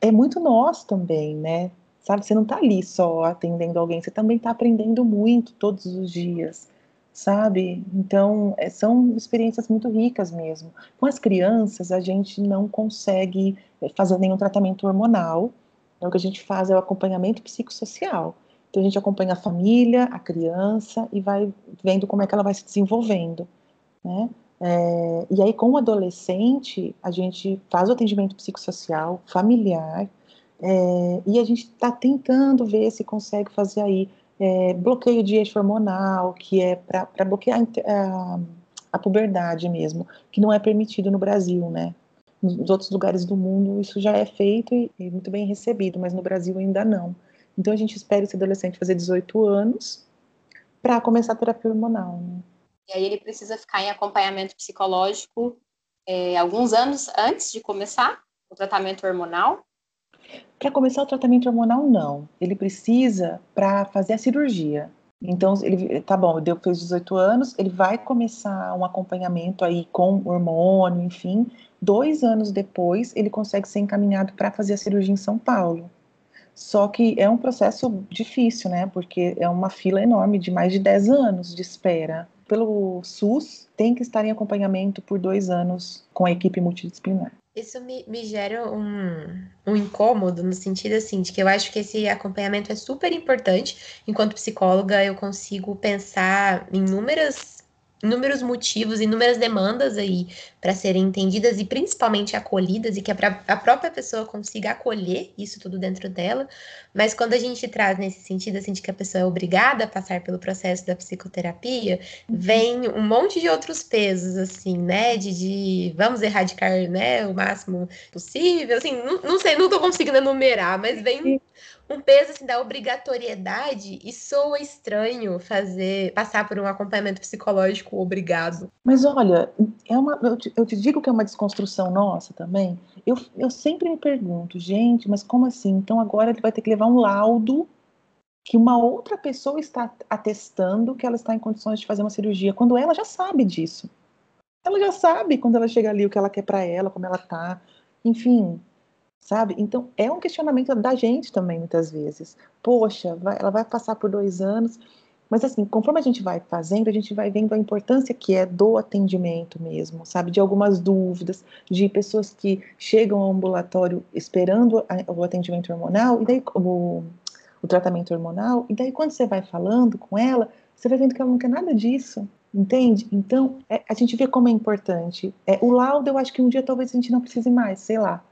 C: é muito nosso também, né? Sabe, você não está ali só atendendo alguém, você também está aprendendo muito todos os dias, sabe? Então, é, são experiências muito ricas mesmo. Com as crianças, a gente não consegue é, fazer nenhum tratamento hormonal, então, o que a gente faz é o acompanhamento psicossocial. Então, a gente acompanha a família, a criança e vai vendo como é que ela vai se desenvolvendo, né? É, e aí, com o adolescente, a gente faz o atendimento psicossocial, familiar, é, e a gente está tentando ver se consegue fazer aí é, bloqueio de eixo hormonal, que é para bloquear a, a, puberdade mesmo, que não é permitido no Brasil, né? Nos outros lugares do mundo isso já é feito e, e muito bem recebido, mas no Brasil ainda não. Então a gente espera esse adolescente fazer 18 anos para começar a terapia hormonal. Né?
D: E aí ele precisa ficar em acompanhamento psicológico é, alguns anos antes de começar o tratamento hormonal?
C: Para começar o tratamento hormonal, não. Ele precisa para fazer a cirurgia. Então, ele tá bom, deu fez 18 anos, ele vai começar um acompanhamento aí com hormônio, enfim, Dois anos depois, ele consegue ser encaminhado para fazer a cirurgia em São Paulo. Só que é um processo difícil, né? Porque é uma fila enorme de mais de 10 anos de espera. Pelo SUS, tem que estar em acompanhamento por dois anos com a equipe multidisciplinar.
A: Isso me, me gera um, um incômodo no sentido assim, de que eu acho que esse acompanhamento é super importante. Enquanto psicóloga, eu consigo pensar em inúmeras inúmeros motivos, inúmeras demandas aí para serem entendidas e principalmente acolhidas e que a, a, própria pessoa consiga acolher isso tudo dentro dela. Mas quando a gente traz nesse sentido assim de que a pessoa é obrigada a passar pelo processo da psicoterapia, uhum. vem um monte de outros pesos assim, né, de, de vamos erradicar, né, o máximo possível, assim, não, não sei, não tô conseguindo enumerar, mas vem um peso assim da obrigatoriedade e soa estranho fazer passar por um acompanhamento psicológico obrigado.
C: Mas olha, é uma, eu, te, eu te digo que é uma desconstrução nossa também. Eu, eu sempre me pergunto, gente, mas como assim? Então agora ele vai ter que levar um laudo que uma outra pessoa está atestando que ela está em condições de fazer uma cirurgia, quando ela já sabe disso. Ela já sabe quando ela chega ali o que ela quer para ela, como ela tá. Enfim, sabe? Então, é um questionamento da gente também, muitas vezes. Poxa, vai, ela vai passar por dois anos, mas assim, conforme a gente vai fazendo, a gente vai vendo a importância que é do atendimento mesmo, sabe? De algumas dúvidas, de pessoas que chegam ao ambulatório esperando o atendimento hormonal, e daí o, o tratamento hormonal, e daí quando você vai falando com ela, você vai vendo que ela não quer nada disso, entende? Então, é, a gente vê como é importante. É, o laudo, eu acho que um dia talvez a gente não precise mais, sei lá,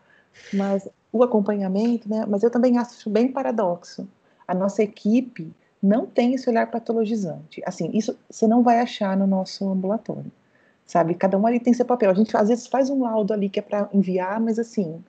C: mas o acompanhamento, né? Mas eu também acho bem paradoxo. A nossa equipe não tem esse olhar patologizante. Assim, isso você não vai achar no nosso ambulatório, sabe? Cada um ali tem seu papel. A gente às vezes faz um laudo ali que é para enviar, mas assim,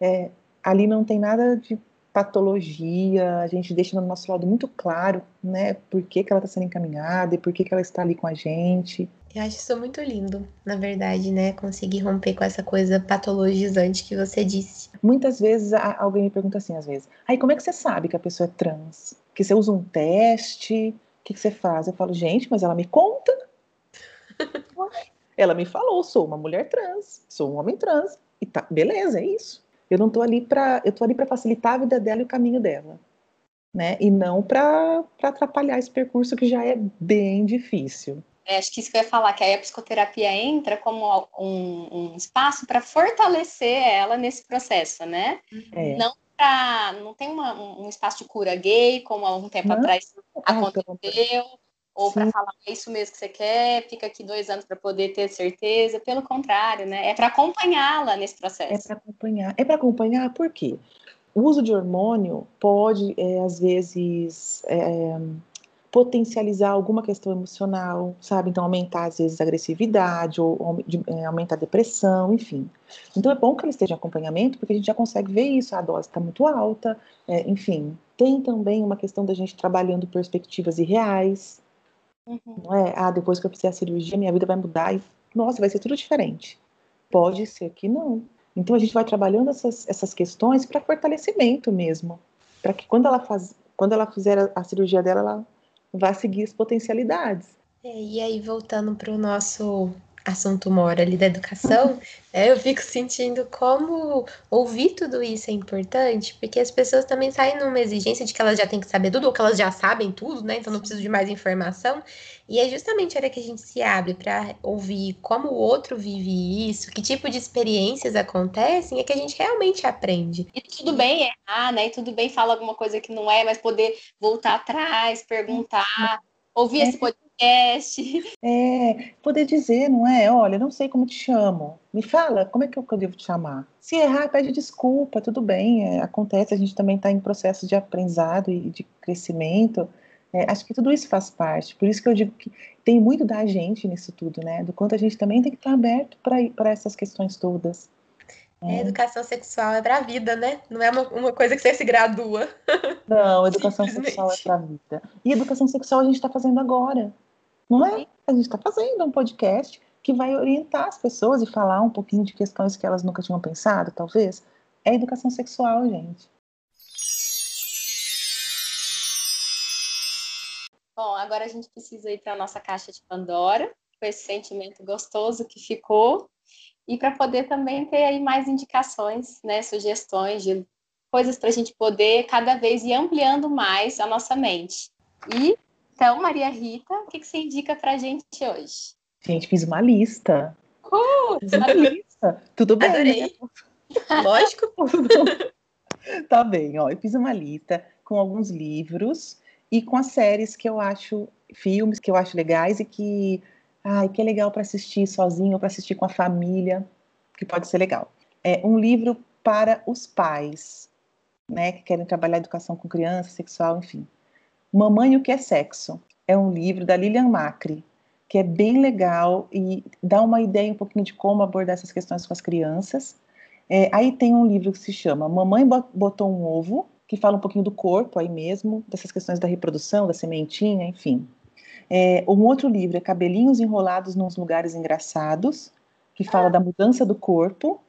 C: é, ali não tem nada de patologia. A gente deixa no nosso laudo muito claro, né? Por que, que ela está sendo encaminhada e por que, que ela está ali com a gente.
A: Eu acho isso muito lindo, na verdade, né? Conseguir romper com essa coisa patologizante que você disse.
C: Muitas vezes alguém me pergunta assim, às vezes, aí como é que você sabe que a pessoa é trans? Que você usa um teste? O que, que você faz? Eu falo, gente, mas ela me conta. ela me falou, sou uma mulher trans, sou um homem trans. E tá, beleza, é isso. Eu não tô ali para, eu tô ali para facilitar a vida dela e o caminho dela. Né? E não para atrapalhar esse percurso que já é bem difícil.
D: É, acho que isso que eu ia falar, que aí a psicoterapia entra como um, um espaço para fortalecer ela nesse processo, né? É. Não pra, não tem uma, um espaço de cura gay, como há um tempo não. atrás aconteceu, ou para falar é isso mesmo que você quer, fica aqui dois anos para poder ter certeza. Pelo contrário, né? É para acompanhá-la nesse processo.
C: É para acompanhar. É para acompanhar por quê? O uso de hormônio pode, é, às vezes, é, potencializar alguma questão emocional, sabe? Então, aumentar, às vezes, a agressividade, ou, ou de, é, aumentar a depressão, enfim. Então, é bom que ele esteja em acompanhamento, porque a gente já consegue ver isso, a dose está muito alta, é, enfim. Tem também uma questão da gente trabalhando perspectivas irreais, uhum. não é? Ah, depois que eu fizer a cirurgia, minha vida vai mudar e, nossa, vai ser tudo diferente. Pode ser que não. Então, a gente vai trabalhando essas, essas questões para fortalecimento mesmo, para que quando ela faz, quando ela fizer a, a cirurgia dela, ela vai seguir as potencialidades.
A: É, e aí, voltando para o nosso assunto mora ali da educação, é, eu fico sentindo como ouvir tudo isso é importante, porque as pessoas também saem numa exigência de que elas já têm que saber tudo, ou que elas já sabem tudo, né? Então não preciso de mais informação. E é justamente a hora que a gente se abre para ouvir como o outro vive isso, que tipo de experiências acontecem, é que a gente realmente aprende.
D: E tudo bem errar, né? E tudo bem falar alguma coisa que não é, mas poder voltar atrás, perguntar, ouvir é. esse podcast podcast.
C: É, poder dizer, não é? Olha, não sei como te chamo. Me fala, como é que eu, devo te chamar? Se errar, pede desculpa, tudo bem, é, acontece, a gente também está em processo de aprendizado e de crescimento. É, acho que tudo isso faz parte. Por isso que eu digo que tem muito da gente nisso tudo, né? Do quanto a gente também tem que estar aberto para essas questões todas.
A: É, educação sexual é para a vida, né? Não é uma, uma, coisa que você se gradua.
C: Não, educação sexual é para a vida. E educação sexual a gente está fazendo agora. Não é? A gente está fazendo um podcast que vai orientar as pessoas e falar um pouquinho de questões que elas nunca tinham pensado, talvez. É educação sexual, gente.
D: Bom, agora a gente precisa ir para a nossa caixa de Pandora, com esse sentimento gostoso que ficou, e para poder também ter aí mais indicações, né, sugestões de coisas para a gente poder cada vez ir ampliando mais a nossa mente. E então, Maria Rita, o que, que você indica para a gente hoje?
C: Gente, fiz uma lista.
D: Uh,
C: fiz uma lista. Tudo bem?
A: Adorei. Né? Lógico.
C: tá bem, ó. Eu fiz uma lista com alguns livros e com as séries que eu acho, filmes que eu acho legais e que, ai, que é legal para assistir sozinho ou para assistir com a família, que pode ser legal. É um livro para os pais, né, que querem trabalhar educação com criança, sexual, enfim. Mamãe, o que é sexo? É um livro da Lilian Macri, que é bem legal e dá uma ideia um pouquinho de como abordar essas questões com as crianças. É, aí tem um livro que se chama Mamãe Botou um Ovo, que fala um pouquinho do corpo aí mesmo, dessas questões da reprodução, da sementinha, enfim. É, um outro livro é Cabelinhos Enrolados nos Lugares Engraçados, que fala ah. da mudança do corpo.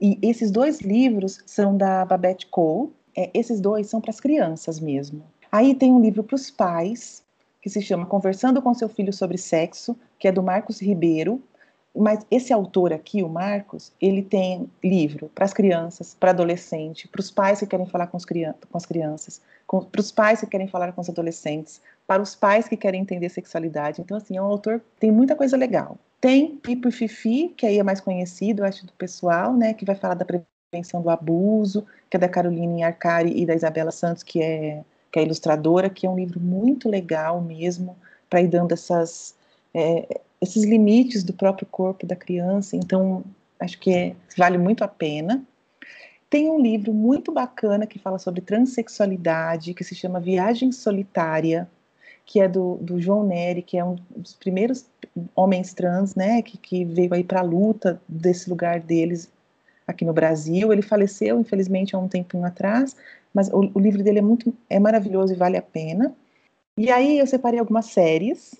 C: E esses dois livros são da Babette Cole. É, esses dois são para as crianças mesmo. Aí tem um livro para os pais, que se chama Conversando com Seu Filho sobre Sexo, que é do Marcos Ribeiro. Mas esse autor aqui, o Marcos, ele tem livro para as crianças, para adolescente, para os pais que querem falar com, com as crianças, para os pais que querem falar com os adolescentes, para os pais que querem entender sexualidade. Então, assim, é um autor tem muita coisa legal. Tem Pipo e Fifi, que aí é mais conhecido, acho, do pessoal, né, que vai falar da prevenção do abuso, que é da Caroline Arcari e da Isabela Santos, que é, que é ilustradora, que é um livro muito legal mesmo, para ir dando essas, é, esses limites do próprio corpo da criança. Então, acho que é, vale muito a pena. Tem um livro muito bacana que fala sobre transexualidade, que se chama Viagem Solitária, que é do, do João Neri, que é um dos primeiros homens trans, né, que, que veio aí para a luta desse lugar deles aqui no Brasil. Ele faleceu, infelizmente, há um tempinho atrás, mas o, o livro dele é muito, é maravilhoso e vale a pena. E aí eu separei algumas séries.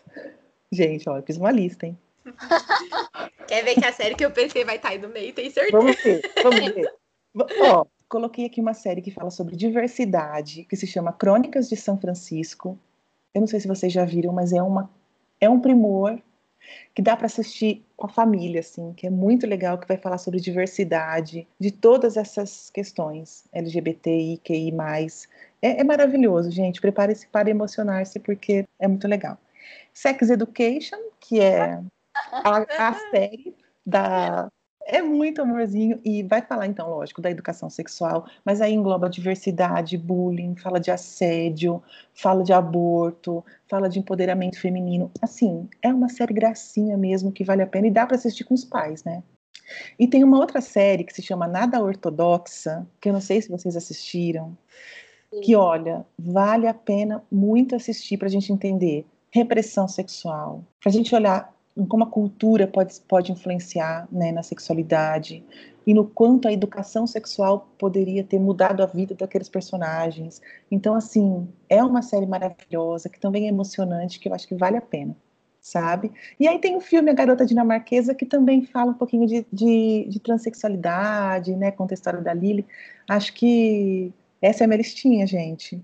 C: Gente, ó, eu fiz uma lista, hein?
A: Quer ver que a série que eu pensei vai estar tá aí no meio, tem certeza?
C: Vamos ver, vamos ver. Ó, coloquei aqui uma série que fala sobre diversidade, que se chama Crônicas de São Francisco. Eu não sei se vocês já viram, mas é uma é um primor que dá para assistir com a família, assim, que é muito legal, que vai falar sobre diversidade, de todas essas questões, LGBTI, QI+. É, é maravilhoso, gente. Prepare-se para emocionar-se, porque é muito legal. Sex Education, que é a, a série da é muito amorzinho e vai falar então, lógico, da educação sexual, mas aí engloba diversidade, bullying, fala de assédio, fala de aborto, fala de empoderamento feminino. Assim, é uma série gracinha mesmo que vale a pena e dá para assistir com os pais, né? E tem uma outra série que se chama Nada Ortodoxa, que eu não sei se vocês assistiram, que olha, vale a pena muito assistir para a gente entender repressão sexual, para a gente olhar como a cultura pode, pode influenciar né, na sexualidade e no quanto a educação sexual poderia ter mudado a vida daqueles personagens. Então, assim, é uma série maravilhosa, que também é emocionante, que eu acho que vale a pena, sabe? E aí tem o filme A Garota Dinamarquesa, que também fala um pouquinho de, de, de transexualidade, né, conta a história da Lily. Acho que essa é a minha listinha, gente.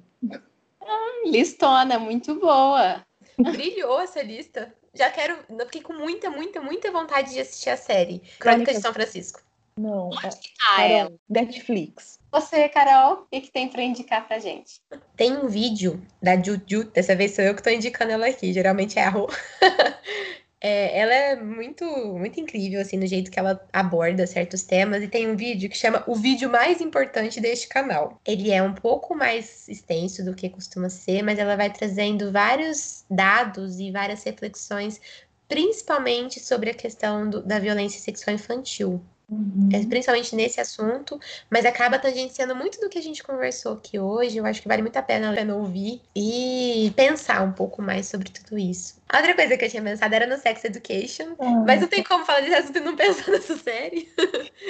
D: Ah, listona, muito boa.
A: Brilhou essa lista já quero. Eu fiquei com muita, muita, muita vontade de assistir a série Crônicas de São Francisco.
C: Não, é, ah, é. Netflix.
D: Você, Carol, o que, que tem para indicar pra gente?
A: Tem um vídeo da Juju, dessa vez sou eu que tô indicando ela aqui, geralmente é a Rô. É, ela é muito, muito incrível, assim, no jeito que ela aborda certos temas. E tem um vídeo que chama O Vídeo Mais Importante deste canal. Ele é um pouco mais extenso do que costuma ser, mas ela vai trazendo vários dados e várias reflexões, principalmente sobre a questão do, da violência sexual infantil. Uhum. É, principalmente nesse assunto, mas acaba tangenciando muito do que a gente conversou aqui hoje. Eu acho que vale muito a pena, ouvir e pensar um pouco mais sobre tudo isso. A outra coisa que eu tinha pensado era no Sex Education, ah. mas não tem como falar desse assunto e não pensar nessa série.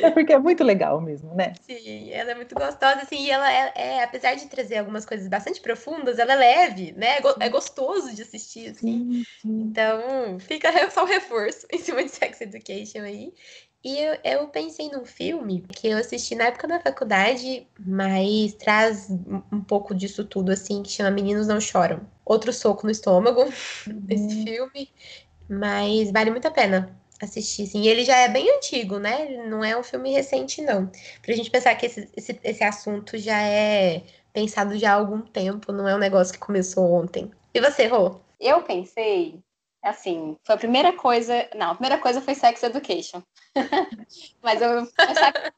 C: É porque é muito legal mesmo, né?
A: Sim, ela é muito gostosa, assim, e ela é, é apesar de trazer algumas coisas bastante profundas, ela é leve, né? É, é gostoso de assistir, assim. Sim, sim. Então, fica só o reforço em cima de Sex Education aí. E eu, eu pensei num filme que eu assisti na época da faculdade, mas traz um pouco disso tudo, assim, que chama Meninos Não Choram. Outro soco no estômago uhum. desse filme, mas vale muito a pena assistir, assim. E ele já é bem antigo, né? Não é um filme recente, não. Pra gente pensar que esse, esse, esse assunto já é pensado já há algum tempo, não é um negócio que começou ontem. E você, Rô?
D: Eu pensei assim, foi a primeira coisa. Não, a primeira coisa foi Sex Education. Mas eu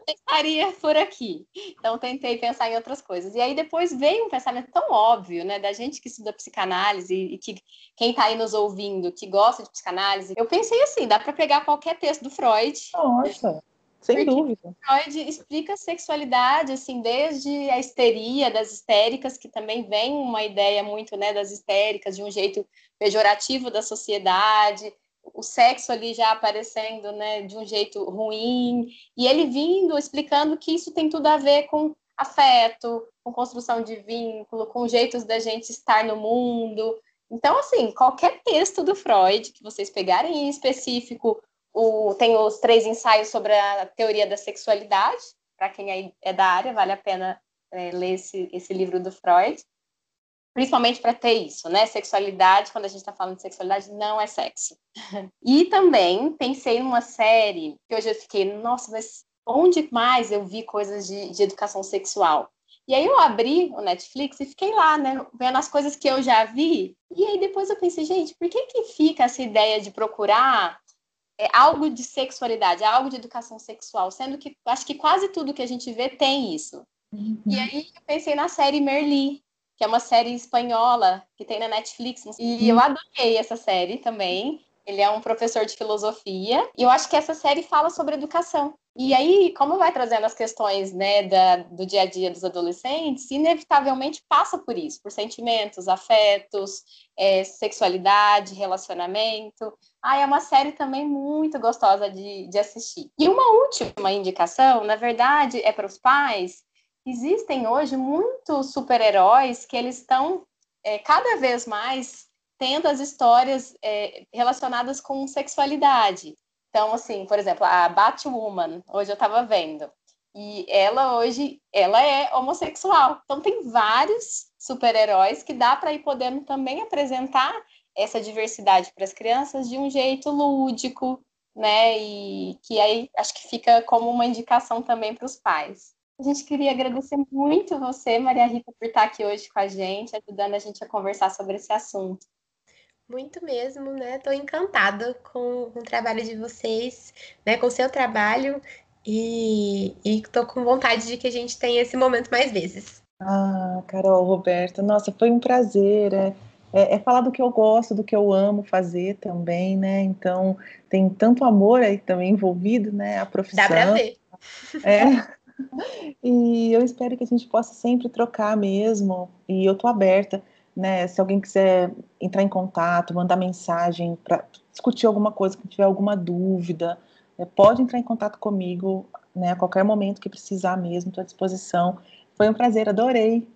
D: pensaria por aqui. Então tentei pensar em outras coisas. E aí depois veio um pensamento tão óbvio, né, da gente que estuda psicanálise e que quem está aí nos ouvindo, que gosta de psicanálise. Eu pensei assim, dá para pegar qualquer texto do Freud.
C: Nossa. Sem Porque dúvida.
D: Freud explica a sexualidade, assim, desde a histeria das histéricas, que também vem uma ideia muito, né, das histéricas, de um jeito pejorativo da sociedade, o sexo ali já aparecendo, né, de um jeito ruim, e ele vindo explicando que isso tem tudo a ver com afeto, com construção de vínculo, com jeitos da gente estar no mundo. Então, assim, qualquer texto do Freud que vocês pegarem em específico, o, tem os três ensaios sobre a teoria da sexualidade, para quem é da área, vale a pena é, ler esse, esse livro do Freud principalmente para ter isso, né? Sexualidade, quando a gente está falando de sexualidade, não é sexo. e também pensei numa série que hoje eu fiquei, nossa, mas onde mais eu vi coisas de, de educação sexual? E aí eu abri o Netflix e fiquei lá, né, vendo as coisas que eu já vi. E aí depois eu pensei, gente, por que que fica essa ideia de procurar é, algo de sexualidade, algo de educação sexual, sendo que acho que quase tudo que a gente vê tem isso. Uhum. E aí eu pensei na série Merli, que é uma série espanhola que tem na Netflix. E eu adorei essa série também. Ele é um professor de filosofia. E eu acho que essa série fala sobre educação. E aí, como vai trazendo as questões né, da, do dia a dia dos adolescentes, inevitavelmente passa por isso, por sentimentos, afetos, é, sexualidade, relacionamento. Ah, é uma série também muito gostosa de, de assistir. E uma última indicação, na verdade, é para os pais existem hoje muitos super-heróis que eles estão é, cada vez mais tendo as histórias é, relacionadas com sexualidade. Então, assim, por exemplo, a Batwoman, hoje eu estava vendo, e ela hoje, ela é homossexual. Então, tem vários super-heróis que dá para ir podendo também apresentar essa diversidade para as crianças de um jeito lúdico, né? E que aí acho que fica como uma indicação também para os pais. A gente queria agradecer muito você, Maria Rita, por estar aqui hoje com a gente, ajudando a gente a conversar sobre esse assunto.
A: Muito mesmo, né? Estou encantada com, com, o trabalho de vocês, né? Com o seu trabalho e estou com vontade de que a gente tenha esse momento mais vezes.
C: Ah, Carol, Roberta, nossa, foi um prazer. É, é, é, falar do que eu gosto, do que eu amo fazer também, né? Então, tem tanto amor aí também envolvido, né? A profissão.
A: Dá para ver.
C: É. E eu espero que a gente possa sempre trocar mesmo. E eu tô aberta, né? Se alguém quiser entrar em contato, mandar mensagem para discutir alguma coisa, que tiver alguma dúvida, é, pode entrar em contato comigo, né? A qualquer momento que precisar mesmo, estou à disposição. Foi um prazer, adorei.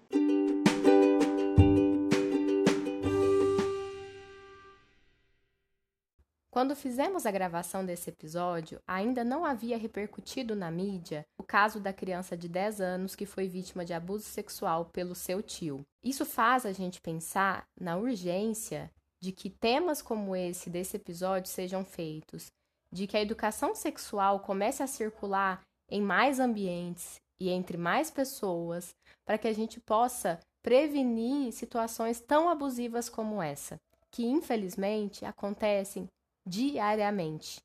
B: Quando fizemos a gravação desse episódio, ainda não havia repercutido na mídia o caso da criança de 10 anos que foi vítima de abuso sexual pelo seu tio. Isso faz a gente pensar na urgência de que temas como esse desse episódio sejam feitos, de que a educação sexual comece a circular em mais ambientes e entre mais pessoas, para que a gente possa prevenir situações tão abusivas como essa, que infelizmente acontecem diariamente.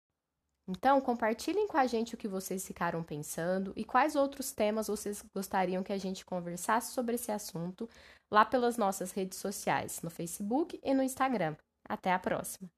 B: Então, compartilhem com a gente o que vocês ficaram pensando e quais outros temas vocês gostariam que a gente conversasse sobre esse assunto lá pelas nossas redes sociais, no Facebook e no Instagram. Até a próxima!